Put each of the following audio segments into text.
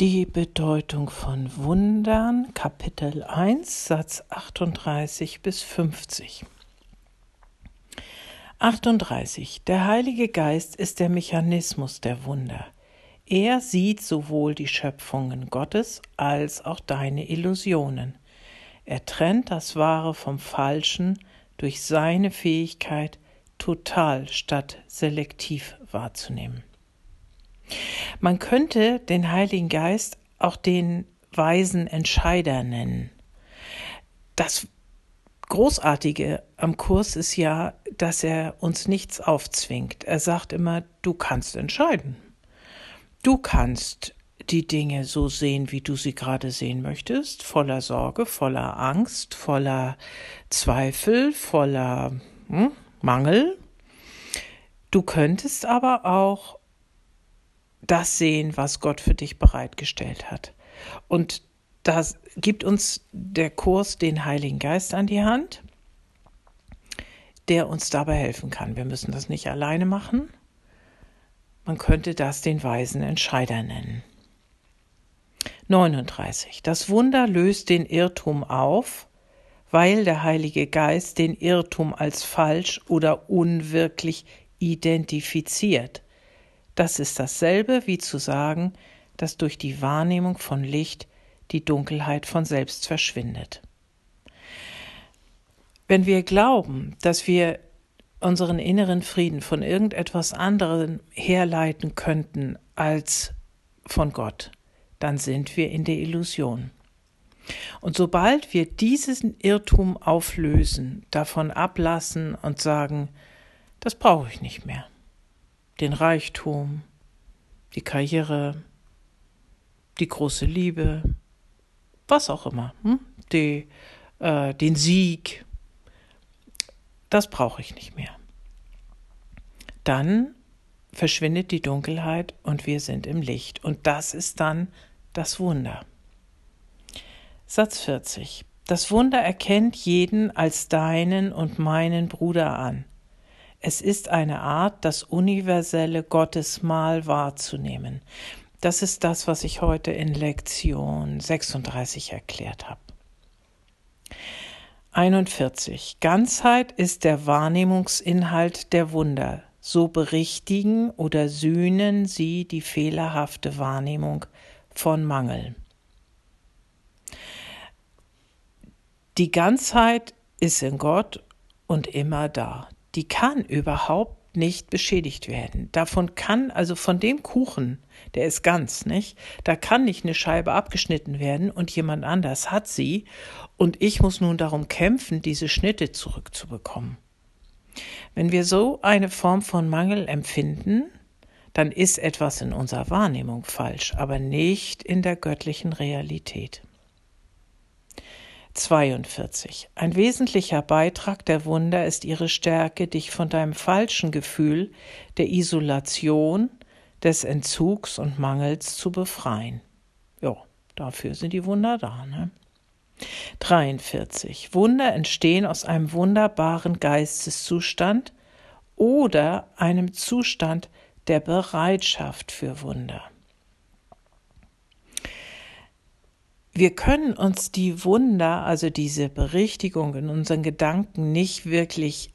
Die Bedeutung von Wundern, Kapitel 1, Satz 38 bis 50. 38. Der Heilige Geist ist der Mechanismus der Wunder. Er sieht sowohl die Schöpfungen Gottes als auch deine Illusionen. Er trennt das Wahre vom Falschen durch seine Fähigkeit, total statt selektiv wahrzunehmen. Man könnte den Heiligen Geist auch den weisen Entscheider nennen. Das Großartige am Kurs ist ja, dass er uns nichts aufzwingt. Er sagt immer, du kannst entscheiden. Du kannst die Dinge so sehen, wie du sie gerade sehen möchtest, voller Sorge, voller Angst, voller Zweifel, voller hm, Mangel. Du könntest aber auch das sehen, was Gott für dich bereitgestellt hat. Und das gibt uns der Kurs den Heiligen Geist an die Hand, der uns dabei helfen kann. Wir müssen das nicht alleine machen. Man könnte das den weisen Entscheider nennen. 39. Das Wunder löst den Irrtum auf, weil der Heilige Geist den Irrtum als falsch oder unwirklich identifiziert das ist dasselbe wie zu sagen, dass durch die Wahrnehmung von Licht die Dunkelheit von selbst verschwindet. Wenn wir glauben, dass wir unseren inneren Frieden von irgendetwas anderem herleiten könnten als von Gott, dann sind wir in der Illusion. Und sobald wir diesen Irrtum auflösen, davon ablassen und sagen, das brauche ich nicht mehr, den Reichtum, die Karriere, die große Liebe, was auch immer, hm? die, äh, den Sieg, das brauche ich nicht mehr. Dann verschwindet die Dunkelheit und wir sind im Licht. Und das ist dann das Wunder. Satz 40. Das Wunder erkennt jeden als deinen und meinen Bruder an. Es ist eine Art, das universelle Gottesmahl wahrzunehmen. Das ist das, was ich heute in Lektion 36 erklärt habe. 41. Ganzheit ist der Wahrnehmungsinhalt der Wunder. So berichtigen oder sühnen sie die fehlerhafte Wahrnehmung von Mangel. Die Ganzheit ist in Gott und immer da die kann überhaupt nicht beschädigt werden. Davon kann, also von dem Kuchen, der ist ganz, nicht? Da kann nicht eine Scheibe abgeschnitten werden und jemand anders hat sie und ich muss nun darum kämpfen, diese Schnitte zurückzubekommen. Wenn wir so eine Form von Mangel empfinden, dann ist etwas in unserer Wahrnehmung falsch, aber nicht in der göttlichen Realität. 42. Ein wesentlicher Beitrag der Wunder ist ihre Stärke, dich von deinem falschen Gefühl der Isolation, des Entzugs und Mangels zu befreien. Ja, dafür sind die Wunder da, ne? 43. Wunder entstehen aus einem wunderbaren Geisteszustand oder einem Zustand der Bereitschaft für Wunder. Wir können uns die Wunder, also diese Berichtigung in unseren Gedanken nicht wirklich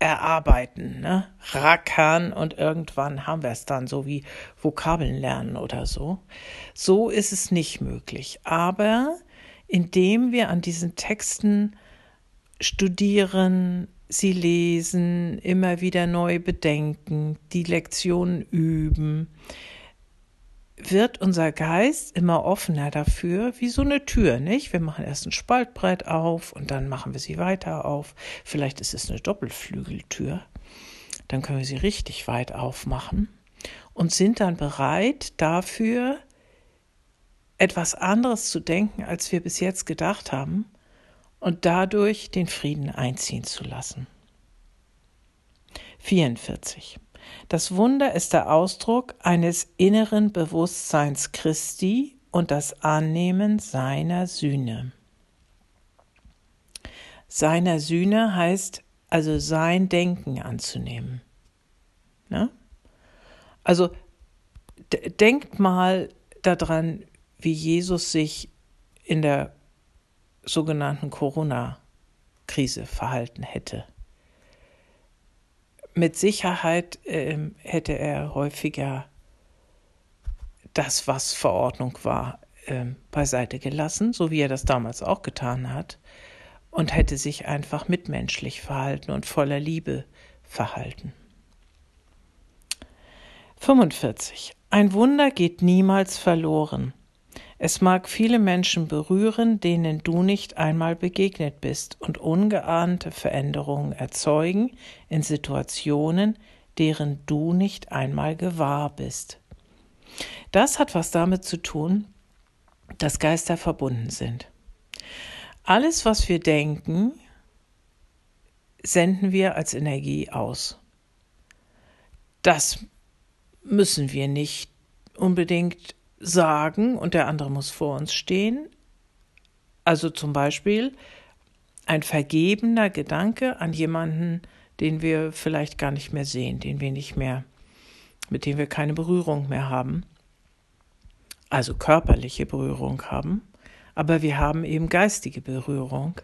erarbeiten, ne? rackern und irgendwann haben wir es dann, so wie Vokabeln lernen oder so. So ist es nicht möglich. Aber indem wir an diesen Texten studieren, sie lesen, immer wieder neu bedenken, die Lektionen üben, wird unser Geist immer offener dafür, wie so eine Tür, nicht? Wir machen erst ein Spaltbrett auf und dann machen wir sie weiter auf. Vielleicht ist es eine Doppelflügeltür. Dann können wir sie richtig weit aufmachen und sind dann bereit dafür, etwas anderes zu denken, als wir bis jetzt gedacht haben und dadurch den Frieden einziehen zu lassen. 44. Das Wunder ist der Ausdruck eines inneren Bewusstseins Christi und das Annehmen seiner Sühne. Seiner Sühne heißt also sein Denken anzunehmen. Ne? Also denkt mal daran, wie Jesus sich in der sogenannten Corona-Krise verhalten hätte. Mit Sicherheit äh, hätte er häufiger das, was Verordnung war, äh, beiseite gelassen, so wie er das damals auch getan hat, und hätte sich einfach mitmenschlich verhalten und voller Liebe verhalten. 45. Ein Wunder geht niemals verloren. Es mag viele Menschen berühren, denen du nicht einmal begegnet bist und ungeahnte Veränderungen erzeugen in Situationen, deren du nicht einmal gewahr bist. Das hat was damit zu tun, dass Geister verbunden sind. Alles, was wir denken, senden wir als Energie aus. Das müssen wir nicht unbedingt sagen und der andere muss vor uns stehen. Also zum Beispiel ein vergebener Gedanke an jemanden, den wir vielleicht gar nicht mehr sehen, den wir nicht mehr, mit dem wir keine Berührung mehr haben, also körperliche Berührung haben, aber wir haben eben geistige Berührung,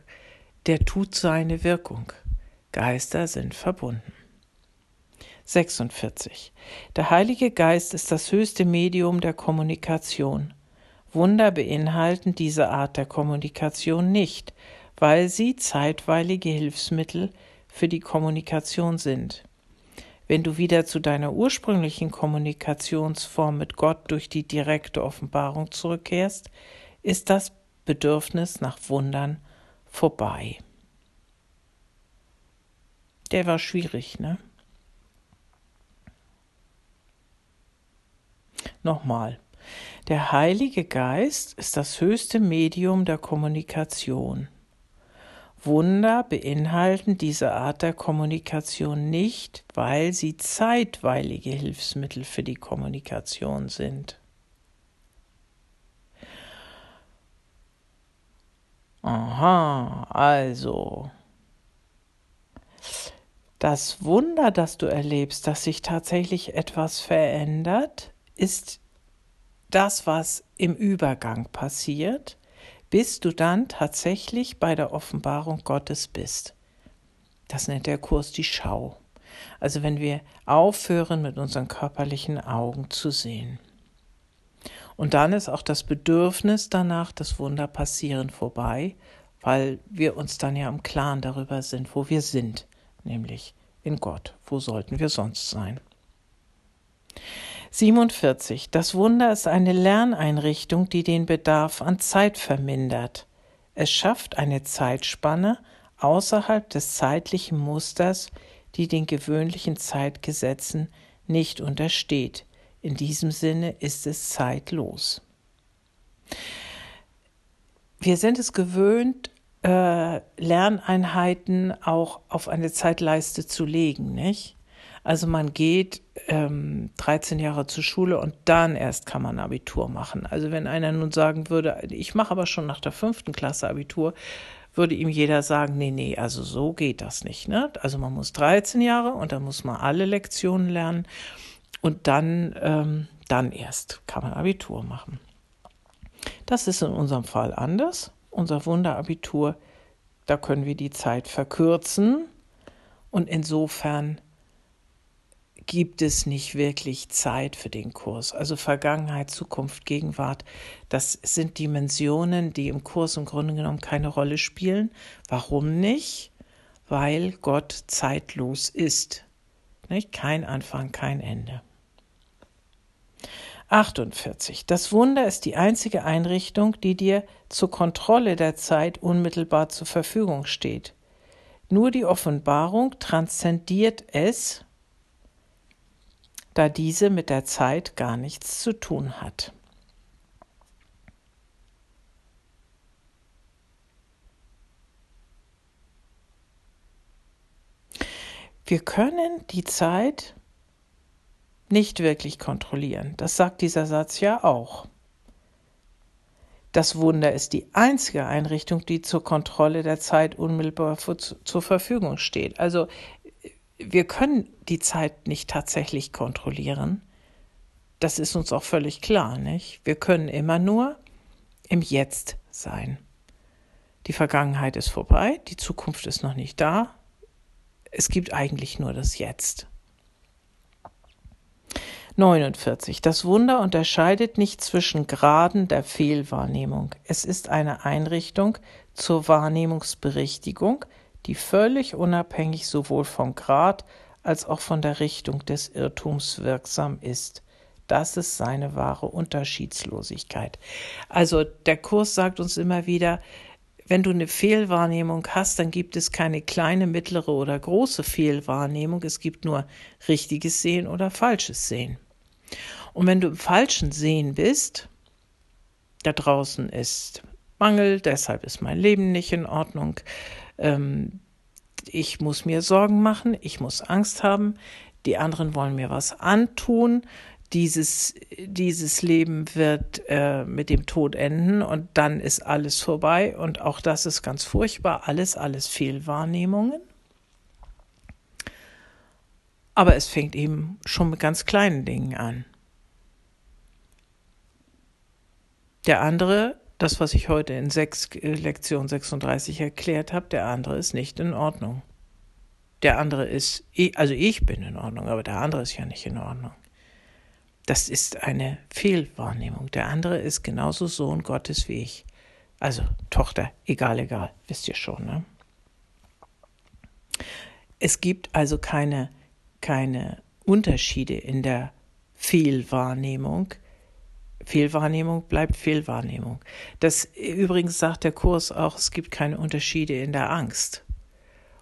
der tut seine Wirkung. Geister sind verbunden. 46. Der Heilige Geist ist das höchste Medium der Kommunikation. Wunder beinhalten diese Art der Kommunikation nicht, weil sie zeitweilige Hilfsmittel für die Kommunikation sind. Wenn du wieder zu deiner ursprünglichen Kommunikationsform mit Gott durch die direkte Offenbarung zurückkehrst, ist das Bedürfnis nach Wundern vorbei. Der war schwierig, ne? Nochmal. Der Heilige Geist ist das höchste Medium der Kommunikation. Wunder beinhalten diese Art der Kommunikation nicht, weil sie zeitweilige Hilfsmittel für die Kommunikation sind. Aha, also. Das Wunder, das du erlebst, dass sich tatsächlich etwas verändert, ist das, was im Übergang passiert, bis du dann tatsächlich bei der Offenbarung Gottes bist. Das nennt der Kurs die Schau. Also wenn wir aufhören, mit unseren körperlichen Augen zu sehen. Und dann ist auch das Bedürfnis danach, das Wunder passieren vorbei, weil wir uns dann ja im Klaren darüber sind, wo wir sind, nämlich in Gott. Wo sollten wir sonst sein? 47. Das Wunder ist eine Lerneinrichtung, die den Bedarf an Zeit vermindert. Es schafft eine Zeitspanne außerhalb des zeitlichen Musters, die den gewöhnlichen Zeitgesetzen nicht untersteht. In diesem Sinne ist es zeitlos. Wir sind es gewöhnt, äh, Lerneinheiten auch auf eine Zeitleiste zu legen, nicht? Also man geht ähm, 13 Jahre zur Schule und dann erst kann man Abitur machen. Also wenn einer nun sagen würde, ich mache aber schon nach der fünften Klasse Abitur, würde ihm jeder sagen, nee, nee, also so geht das nicht. Ne? Also man muss 13 Jahre und dann muss man alle Lektionen lernen und dann, ähm, dann erst kann man Abitur machen. Das ist in unserem Fall anders. Unser Wunderabitur, da können wir die Zeit verkürzen und insofern gibt es nicht wirklich Zeit für den Kurs. Also Vergangenheit, Zukunft, Gegenwart, das sind Dimensionen, die im Kurs im Grunde genommen keine Rolle spielen. Warum nicht? Weil Gott zeitlos ist. Nicht? Kein Anfang, kein Ende. 48. Das Wunder ist die einzige Einrichtung, die dir zur Kontrolle der Zeit unmittelbar zur Verfügung steht. Nur die Offenbarung transzendiert es, da diese mit der Zeit gar nichts zu tun hat. Wir können die Zeit nicht wirklich kontrollieren. Das sagt dieser Satz ja auch. Das Wunder ist die einzige Einrichtung, die zur Kontrolle der Zeit unmittelbar zur Verfügung steht. Also wir können die Zeit nicht tatsächlich kontrollieren. das ist uns auch völlig klar, nicht? Wir können immer nur im Jetzt sein. Die Vergangenheit ist vorbei, die Zukunft ist noch nicht da. Es gibt eigentlich nur das Jetzt. 49. Das Wunder unterscheidet nicht zwischen Graden der Fehlwahrnehmung. Es ist eine Einrichtung zur Wahrnehmungsberichtigung, die völlig unabhängig sowohl vom Grad als auch von der Richtung des Irrtums wirksam ist. Das ist seine wahre Unterschiedslosigkeit. Also der Kurs sagt uns immer wieder, wenn du eine Fehlwahrnehmung hast, dann gibt es keine kleine, mittlere oder große Fehlwahrnehmung. Es gibt nur richtiges Sehen oder falsches Sehen. Und wenn du im falschen Sehen bist, da draußen ist Mangel, deshalb ist mein Leben nicht in Ordnung, ähm, ich muss mir Sorgen machen, ich muss Angst haben, die anderen wollen mir was antun, dieses, dieses Leben wird äh, mit dem Tod enden und dann ist alles vorbei und auch das ist ganz furchtbar, alles, alles Fehlwahrnehmungen. Aber es fängt eben schon mit ganz kleinen Dingen an. Der andere, das, was ich heute in sechs, äh, Lektion 36 erklärt habe, der andere ist nicht in Ordnung. Der andere ist, also ich bin in Ordnung, aber der andere ist ja nicht in Ordnung. Das ist eine Fehlwahrnehmung. Der andere ist genauso Sohn Gottes wie ich. Also Tochter, egal, egal, wisst ihr schon. Ne? Es gibt also keine, keine Unterschiede in der Fehlwahrnehmung. Fehlwahrnehmung bleibt Fehlwahrnehmung. Das übrigens sagt der Kurs auch, es gibt keine Unterschiede in der Angst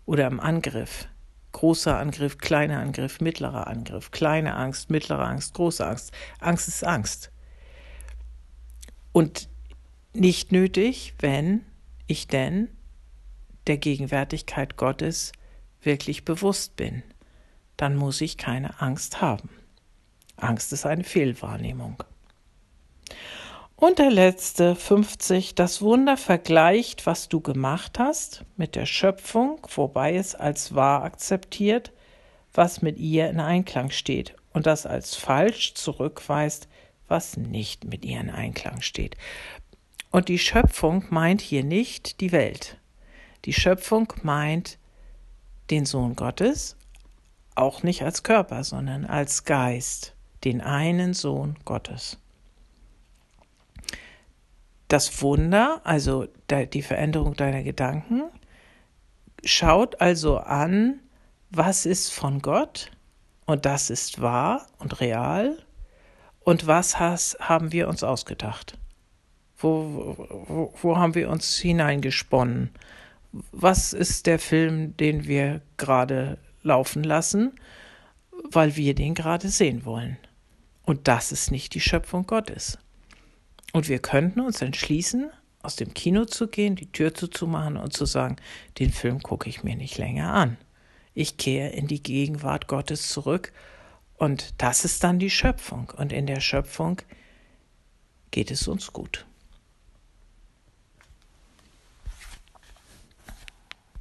oder im Angriff großer Angriff, kleiner Angriff, mittlerer Angriff, kleine Angst, mittlere Angst, große Angst. Angst ist Angst. Und nicht nötig, wenn ich denn der Gegenwärtigkeit Gottes wirklich bewusst bin. Dann muss ich keine Angst haben. Angst ist eine Fehlwahrnehmung. Und der letzte, 50, das Wunder vergleicht, was du gemacht hast, mit der Schöpfung, wobei es als wahr akzeptiert, was mit ihr in Einklang steht, und das als falsch zurückweist, was nicht mit ihr in Einklang steht. Und die Schöpfung meint hier nicht die Welt. Die Schöpfung meint den Sohn Gottes, auch nicht als Körper, sondern als Geist, den einen Sohn Gottes. Das Wunder, also die Veränderung deiner Gedanken, schaut also an, was ist von Gott und das ist wahr und real und was has, haben wir uns ausgedacht? Wo, wo, wo haben wir uns hineingesponnen? Was ist der Film, den wir gerade laufen lassen, weil wir den gerade sehen wollen? Und das ist nicht die Schöpfung Gottes. Und wir könnten uns entschließen, aus dem Kino zu gehen, die Tür zuzumachen und zu sagen, den Film gucke ich mir nicht länger an. Ich kehre in die Gegenwart Gottes zurück und das ist dann die Schöpfung. Und in der Schöpfung geht es uns gut.